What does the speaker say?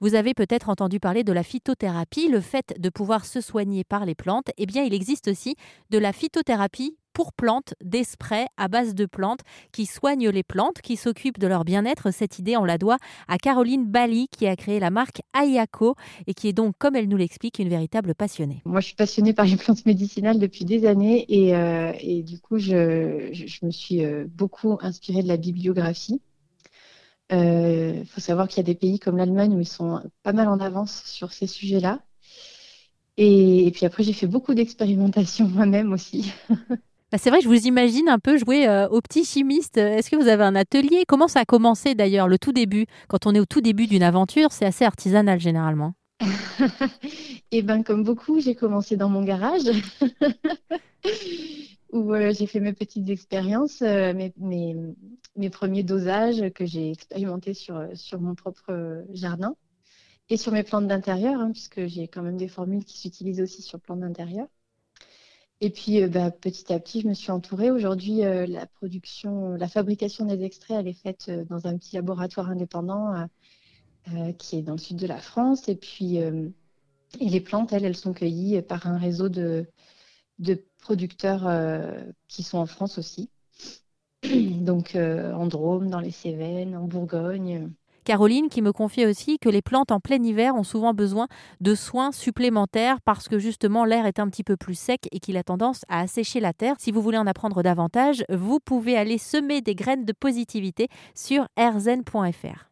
Vous avez peut-être entendu parler de la phytothérapie, le fait de pouvoir se soigner par les plantes. Eh bien, il existe aussi de la phytothérapie pour plantes, des sprays à base de plantes qui soignent les plantes, qui s'occupent de leur bien-être. Cette idée, on la doit à Caroline Bali qui a créé la marque Ayako et qui est donc, comme elle nous l'explique, une véritable passionnée. Moi, je suis passionnée par les plantes médicinales depuis des années et, euh, du coup, je, je, me suis euh, beaucoup inspirée de la bibliographie. Il euh, faut savoir qu'il y a des pays comme l'Allemagne où ils sont pas mal en avance sur ces sujets-là. Et, et, puis après, j'ai fait beaucoup d'expérimentations moi-même aussi. Bah, c'est vrai, je vous imagine un peu jouer euh, au petit chimiste. Est-ce que vous avez un atelier? Comment ça a commencé d'ailleurs, le tout début? Quand on est au tout début d'une aventure, c'est assez artisanal généralement. Eh bien, comme beaucoup, j'ai commencé dans mon garage où euh, j'ai fait mes petites expériences, euh, mes, premiers dosages que j'ai expérimentés sur, sur mon propre jardin et sur mes plantes d'intérieur, hein, puisque j'ai quand même des formules qui s'utilisent aussi sur plantes d'intérieur. Et puis, euh, bah, petit à petit, je me suis entourée. Aujourd'hui, euh, la production, la fabrication des extraits, elle est faite euh, dans un petit laboratoire indépendant qui est dans le sud de la France. Et puis, et les plantes, elles, elles sont cueillies par un réseau de, de producteurs qui sont en France aussi. Donc, en Drôme, dans les Cévennes, en Bourgogne. Caroline qui me confiait aussi que les plantes en plein hiver ont souvent besoin de soins supplémentaires parce que justement l'air est un petit peu plus sec et qu'il a tendance à assécher la terre. Si vous voulez en apprendre davantage, vous pouvez aller semer des graines de positivité sur rzen.fr.